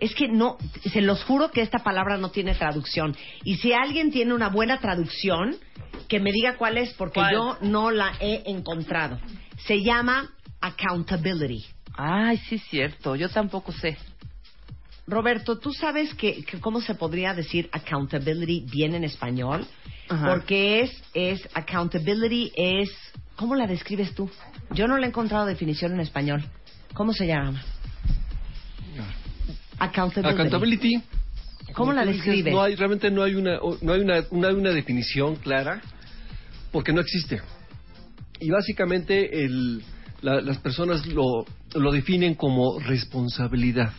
es que no, se los juro que esta palabra no tiene traducción. Y si alguien tiene una buena traducción, que me diga cuál es, porque ¿Cuál? yo no la he encontrado. Se llama accountability. Ay, sí, cierto. Yo tampoco sé. Roberto, ¿tú sabes que, que cómo se podría decir accountability bien en español? Ajá. Porque es, es, accountability es, ¿cómo la describes tú? Yo no le he encontrado definición en español. ¿Cómo se llama? Accountability. Accountability. ¿Cómo la describes? No hay, realmente no hay una, no hay una, una, una definición clara porque no existe. Y básicamente el, la- las personas lo, lo definen como responsabilidad.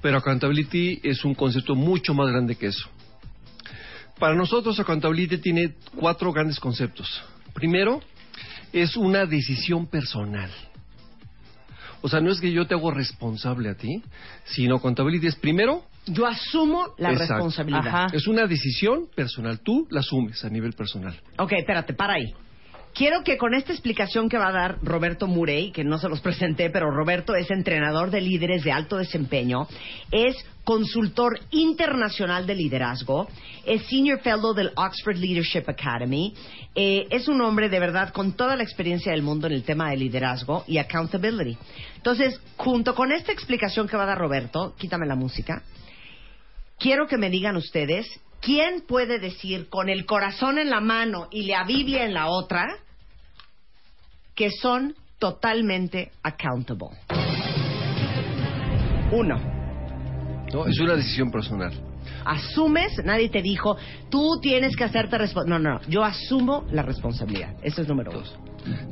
Pero accountability es un concepto mucho más grande que eso. Para nosotros accountability tiene cuatro grandes conceptos. Primero, es una decisión personal. O sea, no es que yo te hago responsable a ti, sino accountability es primero Yo asumo la Exacto. responsabilidad. Ajá. es una decisión personal, tú la asumes a nivel personal. Ok, espérate, para ahí. Quiero que con esta explicación que va a dar Roberto Murey, que no se los presenté, pero Roberto es entrenador de líderes de alto desempeño, es consultor internacional de liderazgo, es senior fellow del Oxford Leadership Academy, eh, es un hombre de verdad con toda la experiencia del mundo en el tema de liderazgo y accountability. Entonces, junto con esta explicación que va a dar Roberto, quítame la música, quiero que me digan ustedes quién puede decir con el corazón en la mano y la Biblia en la otra que son totalmente accountable. Uno, ¿no? Es una decisión personal. asumes, nadie te dijo, tú tienes que hacerte responsable. No, no, no, yo asumo la responsabilidad. Eso es número uno. Dos.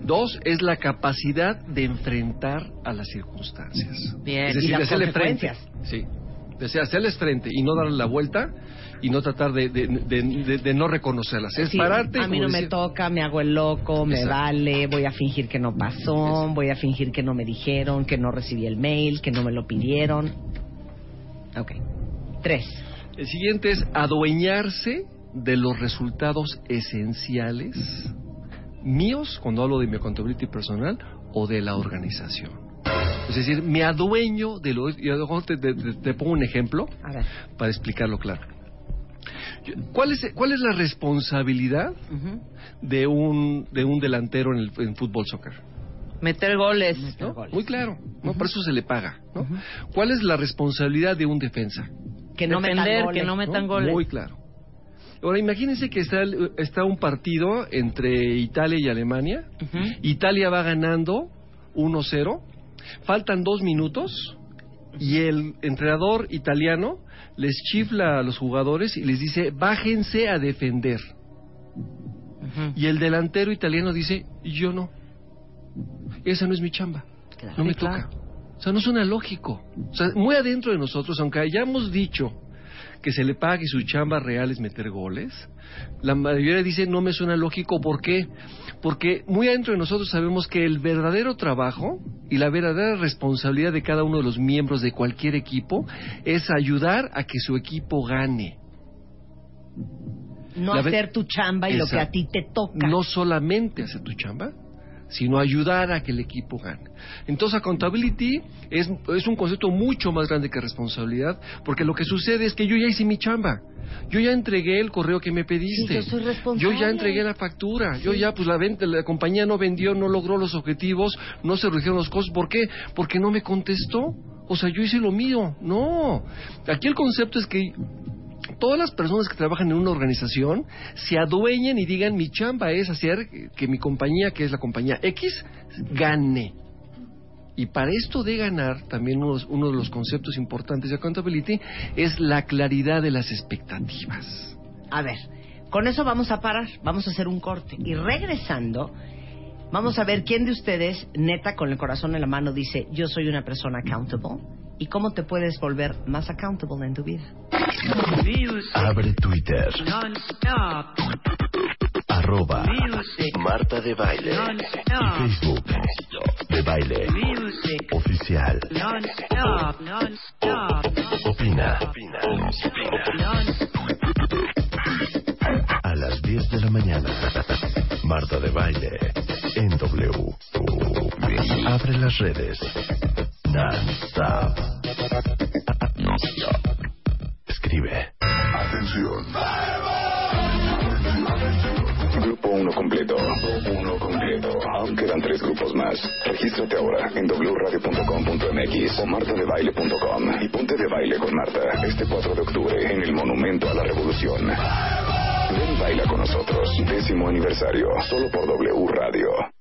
Dos es la capacidad de enfrentar a las circunstancias. Bien. Es Y las de hacerle frente. consecuencias. Sí. De ser- hacerles frente y no darle la vuelta y no tratar de, de, de- de- no reconocerlas. Es Sí, pararte a mí no me decir, toca, me hago el loco, me Exacto. vale, voy a fingir que no pasó, Exacto. voy a fingir que no me dijeron, que no recibí el mail, que no me lo pidieron. Ok. Tres. El siguiente es adueñarse de los resultados esenciales míos, cuando hablo de mi accountability personal, o de la organización. Es decir, me adueño de lo... Y a lo mejor te, te- te- te pongo un ejemplo A ver. para explicarlo claro. Yo- ¿Cuál es, ¿Cuál es la responsabilidad Ujú. de un, de un delantero en el en fútbol soccer? Meter goles. Meter ¿no? goles. Muy claro, ¿no? Por eso se le paga. ¿no? Ujú. ¿Cuál es la responsabilidad de un defensa? Que no Defender, metan goles. que no metan ¿no? goles. Muy claro. Ahora, imagínense que está, el- está un partido entre Italia y Alemania. Italia va ganando 1-0. Faltan dos minutos. Y el entrenador italiano les chifla a los jugadores y les dice, bájense a defender. Y el delantero italiano dice, yo no. Esa no es mi chamba. Claro. No me claro. toca. O sea, no suena lógico. O sea, muy adentro de nosotros, aunque hayamos dicho que se le pague y su chamba real es meter goles, la mayoría dice no me suena lógico. ¿Por qué? Porque muy adentro de nosotros sabemos que el verdadero trabajo y la verdadera responsabilidad de cada uno de los miembros de cualquier equipo es ayudar a que su equipo gane. No La hacer tu chamba y lo que a ti te toca. No solamente hacer tu chamba, sino ayudar a que el equipo gane. Entonces, accountability es, es un concepto mucho más grande que responsabilidad, porque lo que sucede es que yo ya hice mi chamba. Yo ya entregué el correo que me pediste. Sí, yo soy Yo ya entregué la factura. Yo ya, pues la, venta, la compañía no vendió, no logró los objetivos, no se redujeron los costos. ¿Por qué? Porque no me contestó. O sea, yo hice lo mío. No. Aquí el concepto es que todas las personas que trabajan en una organización se adueñen y digan mi chamba es hacer que mi compañía, que es la compañía X, gane. Y para esto de ganar, también uno, uno de los conceptos importantes de accountability es la claridad de las expectativas. A ver, Con eso vamos a parar, vamos a hacer un corte. Y regresando, vamos a ver quién de ustedes, neta, con el corazón en la mano, dice, yo soy una persona accountable. Y cómo te puedes volver más accountable en tu vida. Abre Twitter. Arroba Marta de Baile. Y Facebook. De Baile. Oficial. Opina. A las 10 de la mañana. Marta de Baile. En W. Abre las redes. Non-stop. Escribe. Atención. Grupo 1 completo. Uno completo. Aún quedan tres grupos más. Regístrate ahora en wradio.com.mx o martadebaile.com y ponte de baile con Marta este 4 de octubre en el Monumento a la Revolución. Ven y baila con nosotros. Décimo aniversario. Solo por W Radio.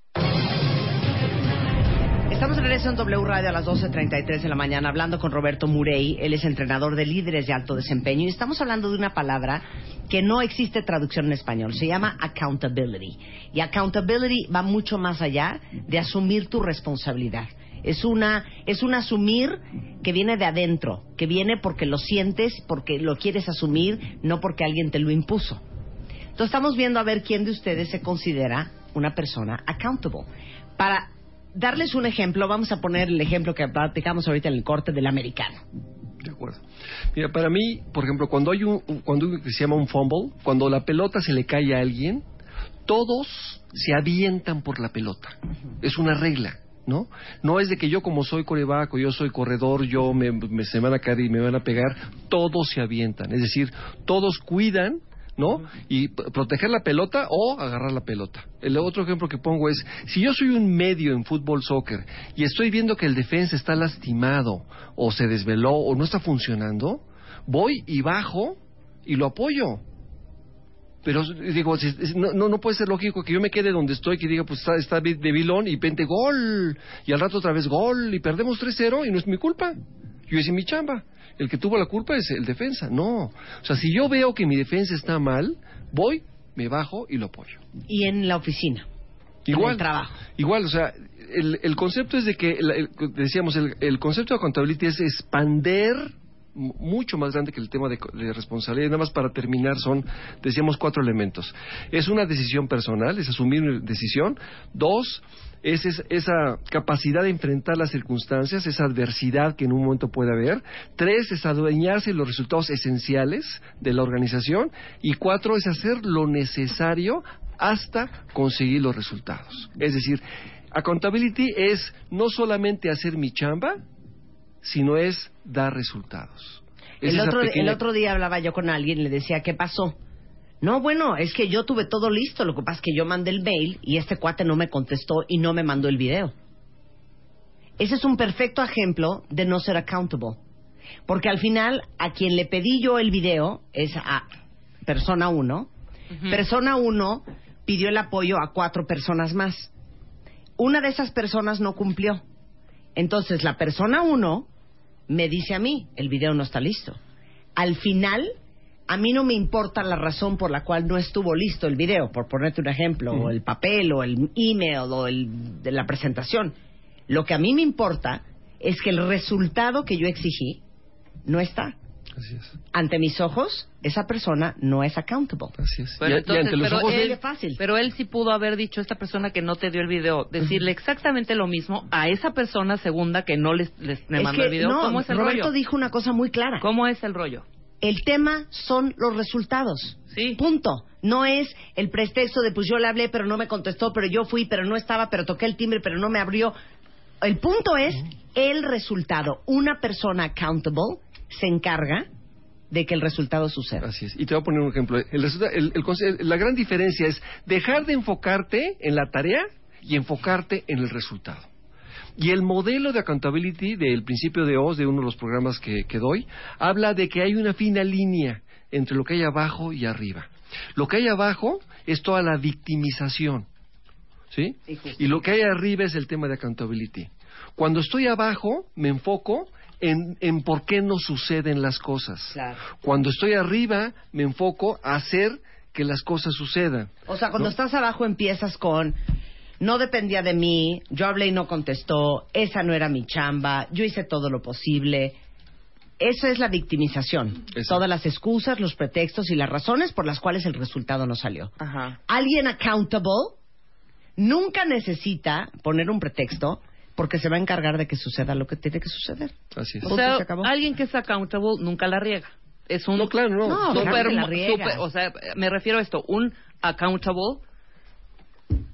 Estamos de regreso en W Radio a las 12.33 de la mañana hablando con Roberto Murey. Él es entrenador de líderes de alto desempeño y estamos hablando de una palabra que no existe traducción en español. Se llama accountability. Y accountability va mucho más allá de asumir tu responsabilidad. Es una es un asumir que viene de adentro, que viene porque lo sientes, porque lo quieres asumir, no porque alguien te lo impuso. Entonces estamos viendo a ver quién de ustedes se considera una persona accountable. Para darles un ejemplo, vamos a poner el ejemplo que platicamos ahorita en el corte del americano. De acuerdo. Mira, para mí, por ejemplo, cuando hay un, cuando se llama un fumble, cuando la pelota se le cae a alguien, todos se avientan por la pelota. Es una regla, ¿no? No es de que yo como soy coreback o yo soy corredor, yo me, me- se me van a caer y me van a pegar, todos se avientan. Es decir, todos cuidan ¿no? Y proteger la pelota o agarrar la pelota. El otro ejemplo que pongo es, si yo soy un medio en fútbol soccer y estoy viendo que el defensa está lastimado o se desveló o no está funcionando, voy y bajo y lo apoyo. Pero digo, no, no, no puede ser lógico que yo me quede donde estoy, que diga, pues está, está de de vilón y pente gol, y al rato otra vez gol, y perdemos 3-0 y no es mi culpa. Yo hice mi chamba. El que tuvo la culpa es el defensa. No. O sea, si yo veo que mi defensa está mal, voy, me bajo y lo apoyo. Y en la oficina. En Igual. el trabajo. Igual, o sea, el, el concepto es de que, el- decíamos, el, concepto de accountability es expander mucho más grande que el tema de, de responsabilidad. Nada más para terminar son, decíamos, cuatro elementos. Es una decisión personal, es asumir una decisión. Dos, es- esa capacidad de enfrentar las circunstancias, esa adversidad que en un momento puede haber. Tres, es adueñarse de los resultados esenciales de la organización. Y cuatro, es hacer lo necesario hasta conseguir los resultados. Es decir, accountability es no solamente hacer mi chamba, sino es dar resultados. Es El otro, pequeña- el otro día hablaba yo con alguien y le decía, ¿qué pasó? No, bueno, es que yo tuve todo listo. Lo que pasa es que yo mandé el mail y este cuate no me contestó y no me mandó el video. Ese es un perfecto ejemplo de no ser accountable. Porque al final, a quien le pedí yo el video es a persona 1. Persona 1 pidió el apoyo a cuatro personas más. Una de esas personas no cumplió. Entonces, la persona 1 me dice a mí, el video no está listo. Al final, a mí no me importa la razón por la cual no estuvo listo el video, por ponerte un ejemplo, o el papel, o el email, o el de la presentación. Lo que a mí me importa es que el resultado que yo exigí no está. Así es, Ante mis ojos, esa persona no es accountable. así es. Pero Y- y, entonces, ante los pero ojos de él, fácil. pero él sí pudo haber dicho a esta persona que no te dio el video, decirle exactamente lo mismo a esa persona segunda que no les, les me mandó que, el video. no, ¿Cómo es el Roberto rollo? dijo una cosa muy clara. ¿Cómo es el rollo? El tema son los resultados. Sí. Punto. No es el pretexto de pues yo le hablé pero no me contestó, pero yo fui, pero no estaba, pero toqué el timbre, pero no me abrió. El punto es el resultado. Una persona accountable se encarga de que el resultado suceda. Así es. Y te voy a poner un ejemplo. El la gran diferencia es dejar de enfocarte en la tarea y enfocarte en el resultado. Y el modelo de accountability del principio de OS, de uno de los programas que, que doy, habla de que hay una fina línea entre lo que hay abajo y arriba. Lo que hay abajo es toda la victimización. ¿Sí? Y lo que hay arriba es el tema de accountability. Cuando estoy abajo, me enfoco en, en por qué no suceden las cosas. Claro. Cuando estoy arriba, me enfoco a hacer que las cosas sucedan. O sea, cuando ¿no? estás abajo empiezas con no dependía de mí, yo hablé y no contestó, esa no era mi chamba, yo hice todo lo posible. Eso es la victimización. Eso. Todas las excusas, los pretextos y las razones por las cuales el resultado no salió. Ajá. Alguien accountable nunca necesita poner un pretexto porque se va a encargar de que suceda lo que tiene que suceder. Así es. O sea, se acabó. alguien que es accountable nunca la riega. Es un No, claro, no. No, super- la riega. super- o sea, me refiero a esto, un accountable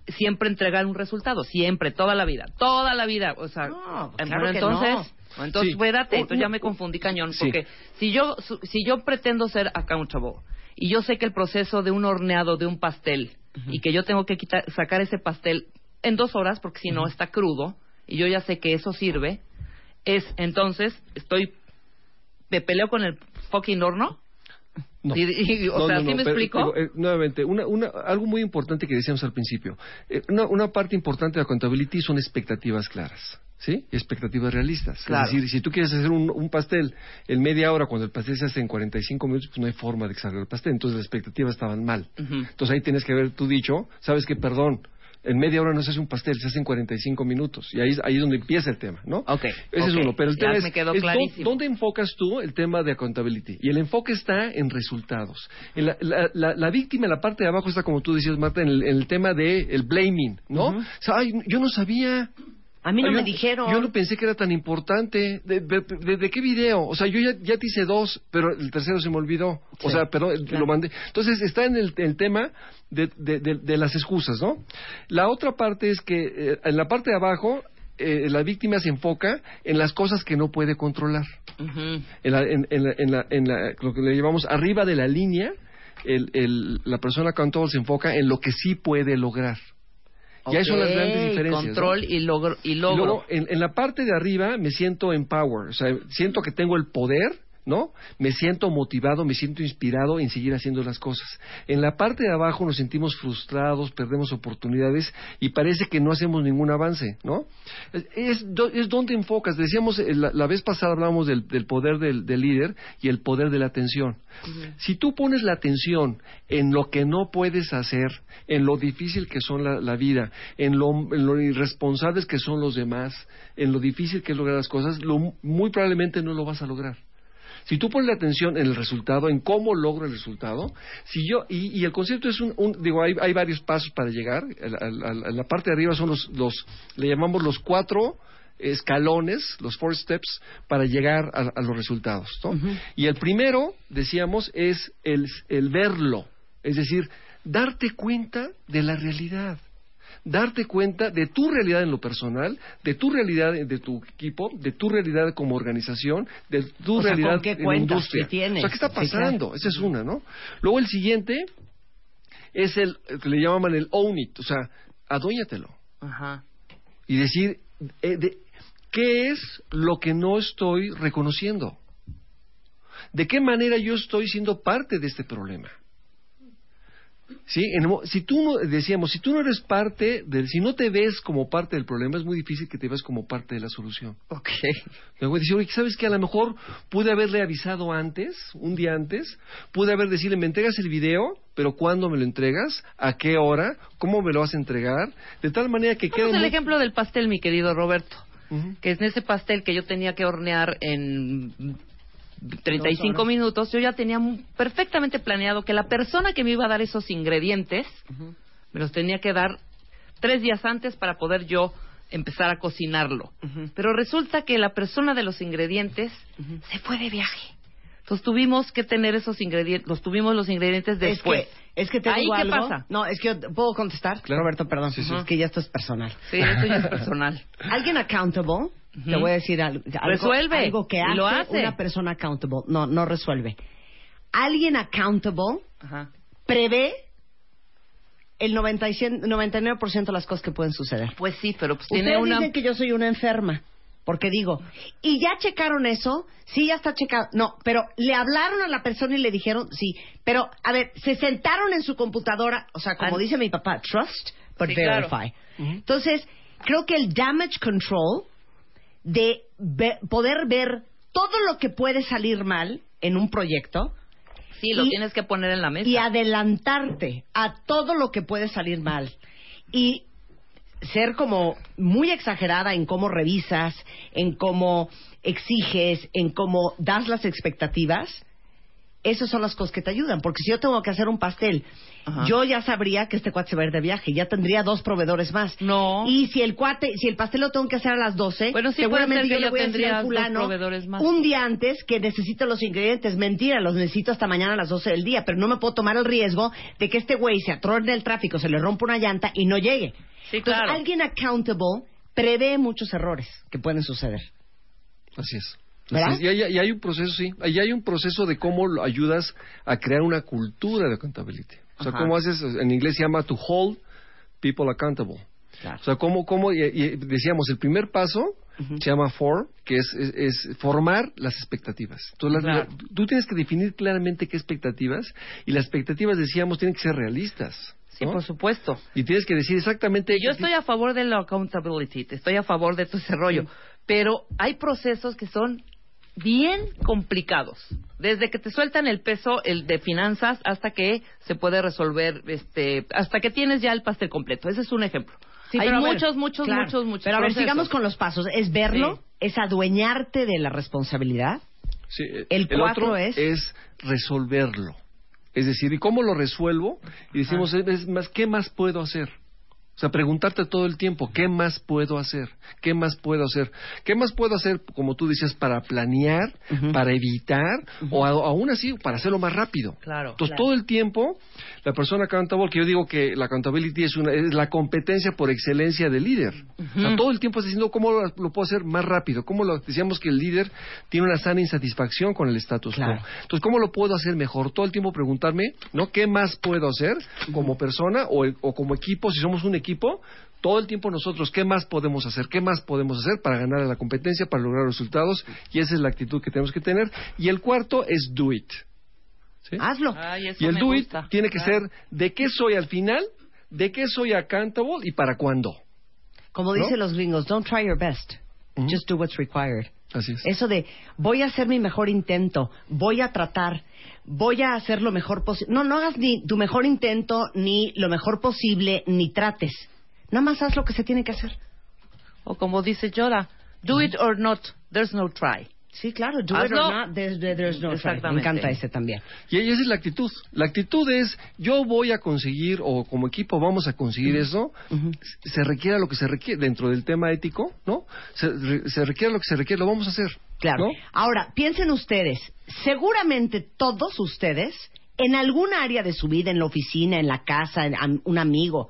siempre entregar un resultado, siempre, toda la vida, toda la vida, o sea, No, claro pero que entonces, entonces Sí. entonces ya me confundí cañón, Sí. porque si yo si yo pretendo ser accountable y yo sé que el proceso de un horneado de un pastel y que yo tengo que quitar, sacar ese pastel en dos horas porque si no está crudo y yo ya sé que eso sirve, es entonces estoy me peleo con el fucking horno No. Y- y- o No, sea, no, ¿sí me pero, explico? eh, nuevamente, una, una, algo muy importante que decíamos al principio. Eh, una, una parte importante de la accountability son expectativas claras. ¿Sí? Expectativas realistas. Claro. Es decir, si tú quieres hacer un, un pastel en media hora cuando el pastel se hace en 45 minutos, pues no hay forma de que salga el pastel. Entonces las expectativas estaban mal. Entonces ahí tienes que haber tú dicho, sabes que, perdón, en media hora no se hace un pastel, se hace en 45 minutos. Y ahí, ahí es donde empieza el tema, ¿no? Ok, Ese es ok. uno. Pero el Ya tema es, me quedó es dó- clarísimo. ¿dónde enfocas tú el tema de accountability? Y el enfoque está en resultados. En la, la- la- la víctima, en la parte de abajo está, como tú decías, Marta, en el, en el tema de el blaming, ¿no? Ujú. O sea, ay, yo no sabía. A mí no Ay, me yo- dijeron. Yo no pensé que era tan importante. ¿De, de- de- de qué video? O sea, yo ya, ya te hice dos, pero el tercero se me olvidó. O sea, perdón, claro. lo mandé. Entonces, está en el, el tema de, las excusas, ¿no? La otra parte es que eh, en la parte de abajo, eh, la víctima se enfoca en las cosas que no puede controlar. En, la- en- en la- en la- en la- lo que le llamamos arriba de la línea, el- el- la persona accountable se enfoca en lo que sí puede lograr. Y ahí son las grandes diferencias. ¿no? Control y logro. Y Y logro. luego, en, en la parte de arriba me siento empowered, o sea, siento que tengo el poder, ¿no? Me siento motivado, me siento inspirado en seguir haciendo las cosas. En la parte de abajo nos sentimos frustrados, perdemos oportunidades y parece que no hacemos ningún avance, ¿no? Es, es, do- es donde enfocas. Decíamos, eh, la, la vez pasada hablábamos del, del poder del, del líder y el poder de la atención. Si tú pones la atención en lo que no puedes hacer, en lo difícil que son la, la vida, en lo, en lo irresponsables que son los demás, en lo difícil que es lograr las cosas, lo, muy probablemente no lo vas a lograr. Si tú pones la atención en el resultado, en cómo logro el resultado, si yo y, y el concepto es un, un- digo hay, hay varios pasos para llegar. En la, parte de arriba son los, los le llamamos los cuatro escalones, los four steps para llegar a, a los resultados. ¿no? Y el primero, decíamos, es el, el verlo, es decir, darte cuenta de la realidad darte cuenta de tu realidad en lo personal, de tu realidad de tu equipo, de tu realidad como organización, de tu O sea, realidad ¿con qué en la cuentas? industria. O sea, ¿qué está Sí, pasando? claro. Esa es una, ¿no? Luego el siguiente es el, el que le llaman el own it, o sea, adóñatelo Ajá. y decir eh, de- qué es lo que no estoy reconociendo. ¿De qué manera yo estoy siendo parte de este problema? ¿Sí? En si tú no, decíamos, si tú no eres parte del, si no te ves como parte del problema, es muy difícil que te veas como parte de la solución. Ok. Luego decir, oye, ¿sabes qué? A lo mejor pude haberle avisado antes, un día antes, pude haber decirle, me entregas el video, pero ¿cuándo me lo entregas? ¿A qué hora? ¿Cómo me lo vas a entregar? De tal manera que quede Vamos el muy- ejemplo del pastel, mi querido Roberto. Que es en ese pastel que yo tenía que hornear en 35 Dos horas. minutos, yo ya tenía mu- perfectamente planeado que la persona que me iba a dar esos ingredientes me los tenía que dar tres días antes para poder yo empezar a cocinarlo. Pero resulta que la persona de los ingredientes se fue de viaje. Entonces tuvimos que tener esos ingredientes, los tuvimos los ingredientes después. Es que, es que te ¿Ahí digo qué algo. pasa? No, es que yo puedo contestar. Claro. Roberto, perdón. Sí, sí. Es que ya esto es personal. Sí, eso ya es personal. Alguien accountable, te voy a decir algo, Resuelve. algo que hace, lo hace. una persona accountable. No, no resuelve. Alguien accountable Ajá. prevé el 90 y 100 99% de las cosas que pueden suceder. Pues sí, pero pues tiene Ustedes una... dicen que yo soy una enferma. Porque digo, ¿y ya checaron eso? Sí, ya está checado. No, pero le hablaron a la persona y le dijeron, sí. Pero, a ver, se sentaron en su computadora, o sea, como dice mi papá, trust, but Sí, claro. verify. Entonces, creo que el damage control de poder ver todo lo que puede salir mal en un proyecto Sí, lo Y- tienes que poner en la mesa. y adelantarte a todo lo que puede salir mal y ser como muy exagerada en cómo revisas, en cómo exiges, en cómo das las expectativas, esas son las cosas que te ayudan. Porque si yo tengo que hacer un pastel, Ajá. yo ya sabría que este cuate se va a ir de viaje, ya tendría dos proveedores más. No. Y si el cuate, si el pastel lo tengo que hacer a las 12, Bueno, sí, seguramente yo le voy a decir al fulano proveedores más. un día antes que necesito los ingredientes. Mentira, los necesito hasta mañana a las 12 del día, pero no me puedo tomar el riesgo de que este güey se atorne en el tráfico, se le rompa una llanta y no llegue. Sí, Entonces, claro. alguien accountable prevé muchos errores que pueden suceder. Así es. ¿Verdad? Y, hay, y hay un proceso, sí. Ahí hay un proceso de cómo ayudas a crear una cultura de accountability. O sea, Ajá. cómo haces, en inglés se llama to hold people accountable. Claro. O sea, cómo, cómo y, y decíamos, el primer paso se llama for, que es, es, es formar las expectativas. Entonces, las- tú tienes que definir claramente qué expectativas, y las expectativas, decíamos, tienen que ser realistas. Sí, ¿no? por supuesto. Y tienes que decir exactamente... Yo estoy a favor de la accountability, estoy a favor de tu desarrollo, pero hay procesos que son bien complicados. Desde que te sueltan el peso el de finanzas hasta que se puede resolver, este, hasta que tienes ya el pastel completo. Ese es un ejemplo. Sí, hay pero a ver, muchos, muchos, claro. muchos, muchos. Pero a ver, procesos. sigamos con los pasos. Es verlo, Sí. es adueñarte de la responsabilidad. Sí, eh, El cuatro otro es- resolverlo. Es decir, ¿y cómo lo resuelvo? Y decimos, es más, ¿qué más puedo hacer? Sea, preguntarte todo el tiempo, ¿qué más puedo hacer? ¿Qué más puedo hacer? ¿Qué más puedo hacer, como tú decías, para planear, para evitar, o a- aún así, para hacerlo más rápido? Claro, Entonces, claro. todo el tiempo, la persona accountable, que yo digo que la accountability es, una, es la competencia por excelencia del líder. O sea, todo el tiempo está diciendo cómo lo, lo puedo hacer más rápido. Cómo lo, decíamos que el líder tiene una sana insatisfacción con el status Claro. quo. Entonces, ¿cómo lo puedo hacer mejor? Todo el tiempo preguntarme, ¿no? ¿Qué más puedo hacer como persona o, o como equipo? Si somos un equipo, todo el tiempo nosotros, ¿qué más podemos hacer? ¿Qué más podemos hacer para ganar a la competencia, para lograr resultados? Y esa es la actitud que tenemos que tener. Y el cuarto es do it. ¿Sí? Hazlo. Ay, eso Y el me do it gusta. tiene que Claro. ser de qué soy al final, de qué soy accountable y para cuándo. Como ¿No? dicen los gringos, don't try your best. Ujú. Just do what's required. Así es. Eso de voy a hacer mi mejor intento, voy a tratar, voy a hacer lo mejor posible. No, no hagas ni tu mejor intento, ni lo mejor posible, ni trates. Nada más haz lo que se tiene que hacer. O como dice Yoda, do it or not, there's no try. Sí, claro, do it Hazlo. or not, there's, there's no try. Me encanta ese también. Y esa es la actitud. La actitud es, yo voy a conseguir, o como equipo vamos a conseguir eso, se requiera lo que se requiere, dentro del tema ético, ¿no? Se, re- se requiere lo que se requiere, lo vamos a hacer. Claro. ¿no? Ahora, piensen ustedes, seguramente todos ustedes, en algún área de su vida, en la oficina, en la casa, en un amigo,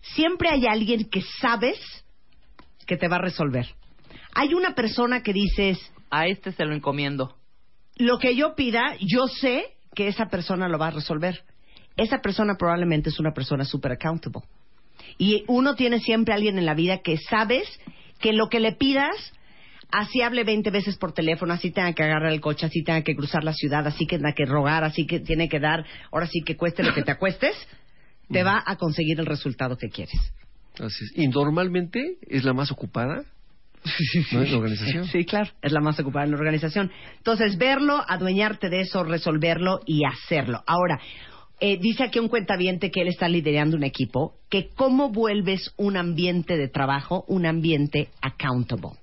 siempre hay alguien que sabes que te va a resolver. Hay una persona que dices, A este se lo encomiendo. lo que yo pida, yo sé que esa persona lo va a resolver. Esa persona probablemente es una persona super accountable. Y uno tiene siempre a alguien en la vida que sabes que lo que le pidas, así hable 20 veces por teléfono, así tenga que agarrar el coche, así tenga que cruzar la ciudad, así que tenga que rogar, así que tiene que dar, ahora sí que cueste lo que te acuestes, te va a conseguir el resultado que quieres. Así es. Y normalmente es la más ocupada ¿no? en la organización. Sí, claro, es la más ocupada en la organización. Entonces, verlo, adueñarte de eso, resolverlo y hacerlo. Ahora, eh, dice aquí un cuentaviente que él está liderando un equipo, que cómo vuelves un ambiente de trabajo un ambiente accountable.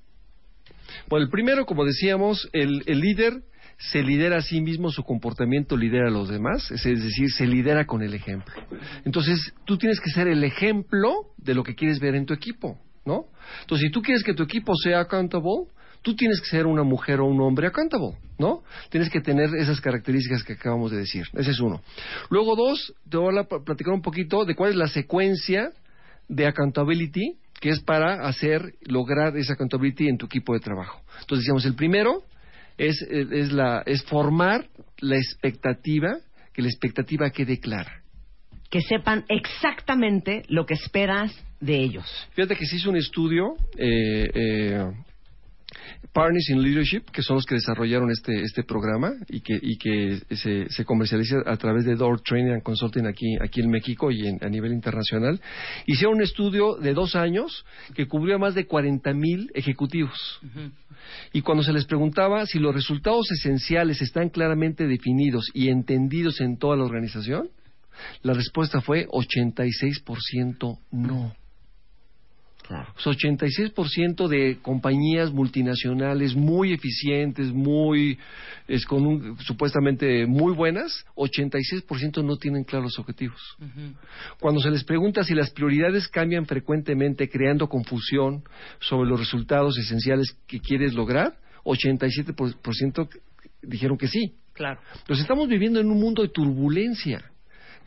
Bueno, el primero, como decíamos, el, el líder se lidera a sí mismo, su comportamiento lidera a los demás, es es decir, se lidera con el ejemplo. Entonces, tú tienes que ser el ejemplo de lo que quieres ver en tu equipo, ¿no? Entonces, si tú quieres que tu equipo sea accountable, tú tienes que ser una mujer o un hombre accountable, ¿no? Tienes que tener esas características que acabamos de decir. Ese es uno. Luego, dos, te voy a pl- platicar un poquito de cuál es la secuencia de accountability que es para hacer, lograr esa accountability en tu equipo de trabajo. Entonces, decíamos, el primero es, es, la, es formar la expectativa, que la expectativa quede clara. Que sepan exactamente lo que esperas de ellos. Fíjate que se hizo un estudio eh, eh, Partners in Leadership, que son los que desarrollaron este, este programa y que, y que se, se comercializa a través de Door Training and Consulting aquí, aquí en México y en- a nivel internacional, hicieron un estudio de dos años que cubrió a más de 40 mil ejecutivos. Y cuando se les preguntaba si los resultados esenciales están claramente definidos y entendidos en toda la organización, la respuesta fue 86% no. Claro. Pues 86% de compañías multinacionales muy eficientes, muy es con un- supuestamente muy buenas, 86% no tienen claros objetivos. Cuando se les pregunta si las prioridades cambian frecuentemente, creando confusión sobre los resultados esenciales que quieres lograr, 87% dijeron que sí. Claro. Entonces estamos viviendo en un mundo de turbulencia.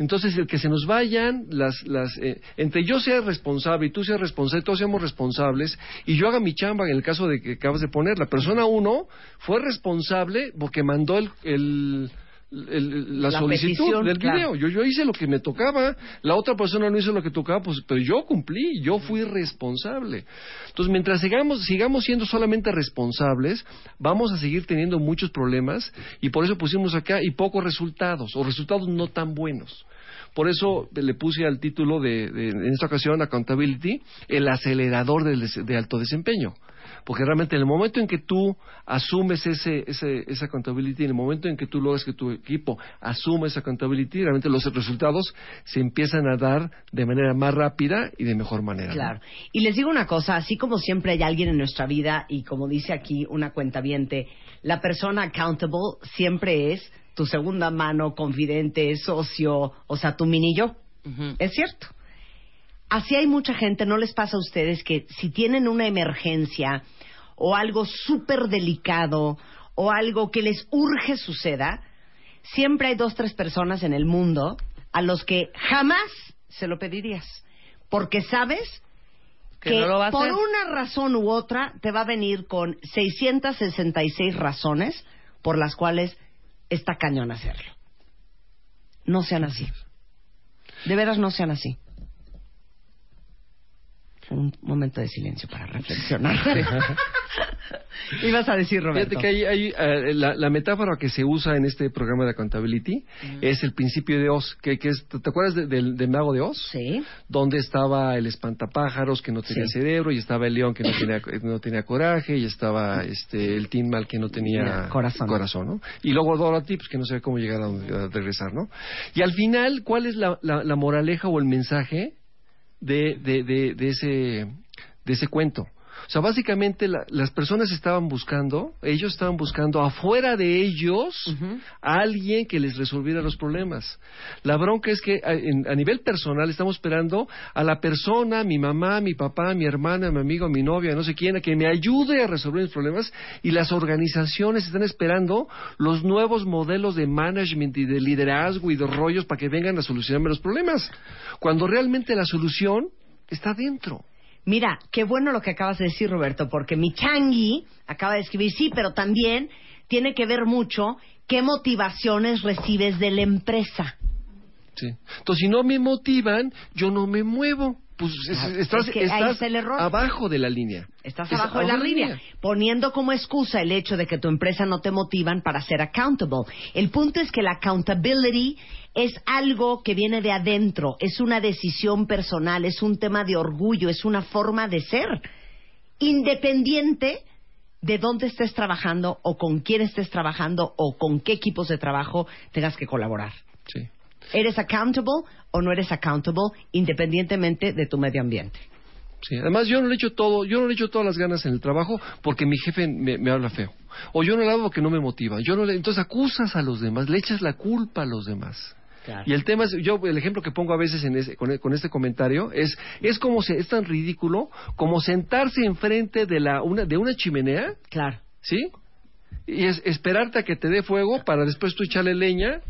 Entonces, el que se nos vayan las, las eh, entre yo sea responsable y tú seas responsable, todos seamos responsables, y yo haga mi chamba en el caso de que acabas de poner. La persona uno fue responsable porque mandó el, el- el- la, La solicitud petición, del claro. video. Yo, yo hice lo que me tocaba, la otra persona no hizo lo que tocaba, pues, pero yo cumplí, yo fui responsable. Entonces, mientras sigamos, sigamos siendo solamente responsables, vamos a seguir teniendo muchos problemas y por eso pusimos acá y pocos resultados, o resultados no tan buenos. Por eso le puse al título de, de- en esta ocasión, Accountability, el acelerador del des- de alto desempeño. Porque realmente en el momento en que tú asumes ese, ese, esa accountability, en el momento en que tú logras que tu equipo asuma esa accountability, realmente los resultados se empiezan a dar de manera más rápida y de mejor manera. ¿no? Claro. Y les digo una cosa, así como siempre hay alguien en nuestra vida y como dice aquí una cuentaviente, la persona accountable siempre es tu segunda mano, confidente, socio, o sea, tu mini yo. Es cierto. Así hay mucha gente, ¿no les pasa a ustedes que si tienen una emergencia o algo súper delicado o algo que les urge suceda, siempre hay dos, tres personas en el mundo a los que jamás se lo pedirías? Porque sabes Que que no lo va a por hacer. una razón u otra te va a venir con 666 razones por las cuales está cañón hacerlo. No sean así. De veras no sean así. Un momento de silencio para reflexionar. Ibas a decir, Roberto. Fíjate que hay, hay, eh, la, la metáfora que se usa en este programa de accountability es el principio de Oz, que, que es, ¿te acuerdas de- del, del mago de Oz? Sí. donde estaba el espantapájaros que no tenía Sí. cerebro y estaba el león que no tenía no tenía coraje y estaba este el Tin Mal que no tenía Ya, corazón. ¿no? y luego Dorothy pues que no sabía cómo llegar a, a regresar ¿no? y al final ¿cuál es la, la, la moraleja o el mensaje de, de, de, de ese de ese cuento o sea, básicamente la- las personas estaban buscando, ellos estaban buscando afuera de ellos a alguien que les resolviera los problemas. La bronca es que a, en- a nivel personal estamos esperando a la persona, mi mamá, mi papá, mi hermana, mi amigo, mi novia, no sé quién, a que me ayude a resolver mis problemas y las organizaciones están esperando los nuevos modelos de management y de liderazgo y de rollos para que vengan a solucionarme los problemas. Cuando realmente la solución está dentro. Mira, qué bueno lo que acabas de decir, Roberto, porque mi changui acaba de escribir, sí, pero también tiene que ver mucho qué motivaciones recibes de la empresa. Sí. Entonces, si no me motivan, yo no me muevo. Pues estás, es que ahí estás está el error. abajo de la línea. Estás Es abajo de la línea, poniendo como excusa el hecho de que tu empresa no te motivan para ser accountable. El punto es que la accountability es algo que viene de adentro, es una decisión personal, es un tema de orgullo, es una forma de ser, independiente de dónde estés trabajando o con quién estés trabajando o con qué equipos de trabajo tengas que colaborar. Sí. ¿Eres accountable o no eres accountable independientemente de tu medio ambiente? Sí, además yo no le echo todo, yo no le echo todas las ganas en el trabajo porque mi jefe me, me habla feo. O yo no lo hago porque no me motiva. Yo no le, entonces acusas a los demás, le echas la culpa a los demás. Y el tema es, yo el ejemplo que pongo a veces en ese- con, con este comentario es, es como se, es tan ridículo como sentarse enfrente de la una, de una chimenea, Claro. ¿sí? Y es esperarte a que te dé fuego para después tú echarle leña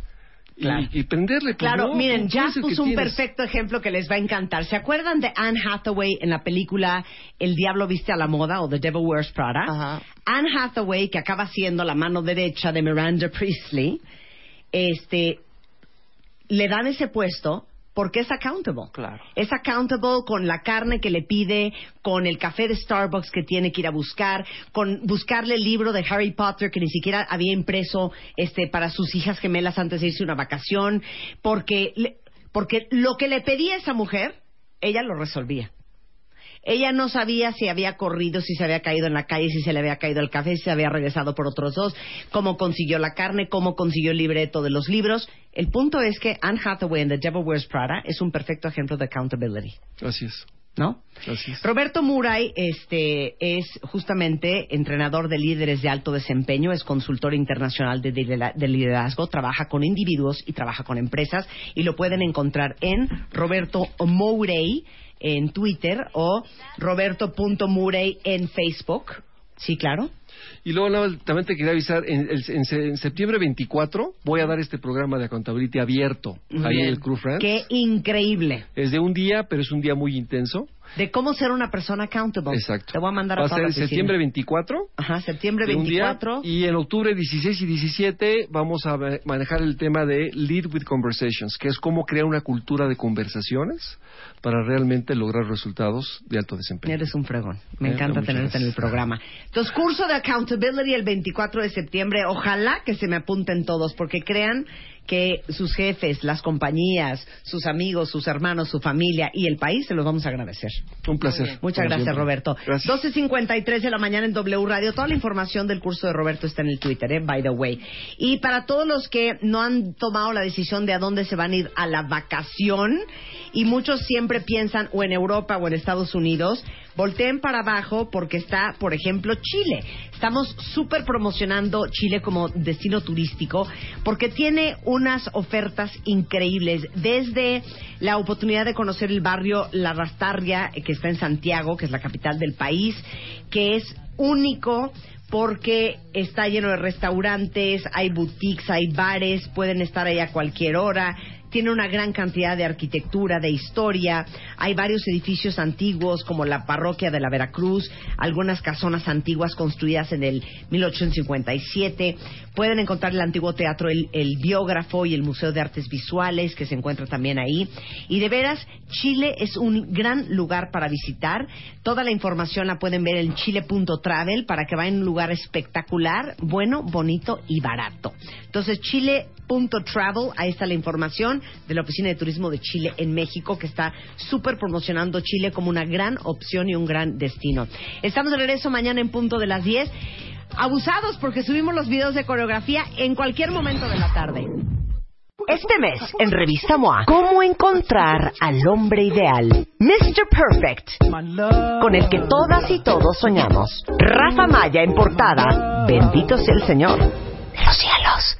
Claro. y prenderle. Pues Claro, no, miren, que puso un tienes. perfecto ejemplo que les va a encantar. ¿Se acuerdan de Anne Hathaway en la película El Diablo Viste a la Moda o The Devil Wears Prada? Ajá. Anne Hathaway, que acaba siendo la mano derecha de Miranda Priestley, este, le dan ese puesto porque es accountable. Claro. Es accountable con la carne que le pide, con el café de Starbucks que tiene que ir a buscar, con buscarle el libro de Harry Potter que ni siquiera había impreso este para sus hijas gemelas antes de irse una vacación, porque porque lo que le pedía esa mujer, ella lo resolvía. Ella no sabía si había corrido, si se había caído en la calle, si se le había caído el café, si se había regresado por otros dos, cómo consiguió la carne, cómo consiguió el libreto de los libros. El punto es que Anne Hathaway en The Devil Wears Prada es un perfecto ejemplo de accountability, Así es. ¿no? Así es. Roberto Muray este, es justamente entrenador de líderes de alto desempeño, es consultor internacional de, de liderazgo, trabaja con individuos y trabaja con empresas y lo pueden encontrar en Roberto Mourey en Twitter o roberto.murey en Facebook. Sí, claro. Y luego también te quería avisar, en, en se- en septiembre 24 voy a dar este programa de accountability abierto ahí en el Crew Friends. Qué increíble. Es de un día, pero es un día muy intenso. De cómo ser una persona accountable. Exacto. Te voy a mandar a Va a ser septiembre 24 Ajá, septiembre de un día, 24. y en octubre 16 y 17 vamos a ma- manejar el tema de Lead with Conversations, que es cómo crear una cultura de conversaciones para realmente lograr resultados de alto desempeño. Eres un fregón. Me Eh, encanta tenerte en el programa. Entonces, curso de accountability el 24 de septiembre. Ojalá que se me apunten todos, porque crean que sus jefes, las compañías, sus amigos, sus hermanos, su familia y el país se los vamos a agradecer. Un placer. Muchas gracias, siempre. Roberto. Gracias. 12.53 de la mañana en W Radio. Toda la información del curso de Roberto está en el Twitter, ¿eh? by the way. Y para todos los que no han tomado la decisión de a dónde se van a ir a la vacación, y muchos siempre piensan o en Europa o en Estados Unidos, volteen para abajo porque está, por ejemplo, Chile. Estamos súper promocionando Chile como destino turístico porque tiene unas ofertas increíbles, desde la oportunidad de conocer el barrio La Rastarria, que está en Santiago, que es la capital del país, que es único porque está lleno de restaurantes, hay boutiques, hay bares, pueden estar ahí a cualquier hora. Tiene una gran cantidad de arquitectura, de historia. Hay varios edificios antiguos, como la parroquia de la Veracruz, algunas casonas antiguas construidas en el 1857. Pueden encontrar el antiguo teatro el, el Biógrafo y el Museo de Artes Visuales, que se encuentra también ahí. Y de veras, Chile es un gran lugar para visitar. Toda la información la pueden ver en chile.travel para que vayan a un lugar espectacular, bueno, bonito y barato. Entonces, chile.travel, ahí está la información de la Oficina de Turismo de Chile en México, que está súper promocionando Chile como una gran opción y un gran destino. Estamos de regreso mañana en punto de las 10. Abusados porque subimos los videos de coreografía en cualquier momento de la tarde. Este mes, en Revista MOA, ¿cómo encontrar al hombre ideal? Mr. Perfect, con el que todas y todos soñamos. Rafa Maya en portada. Bendito sea el Señor. De los cielos.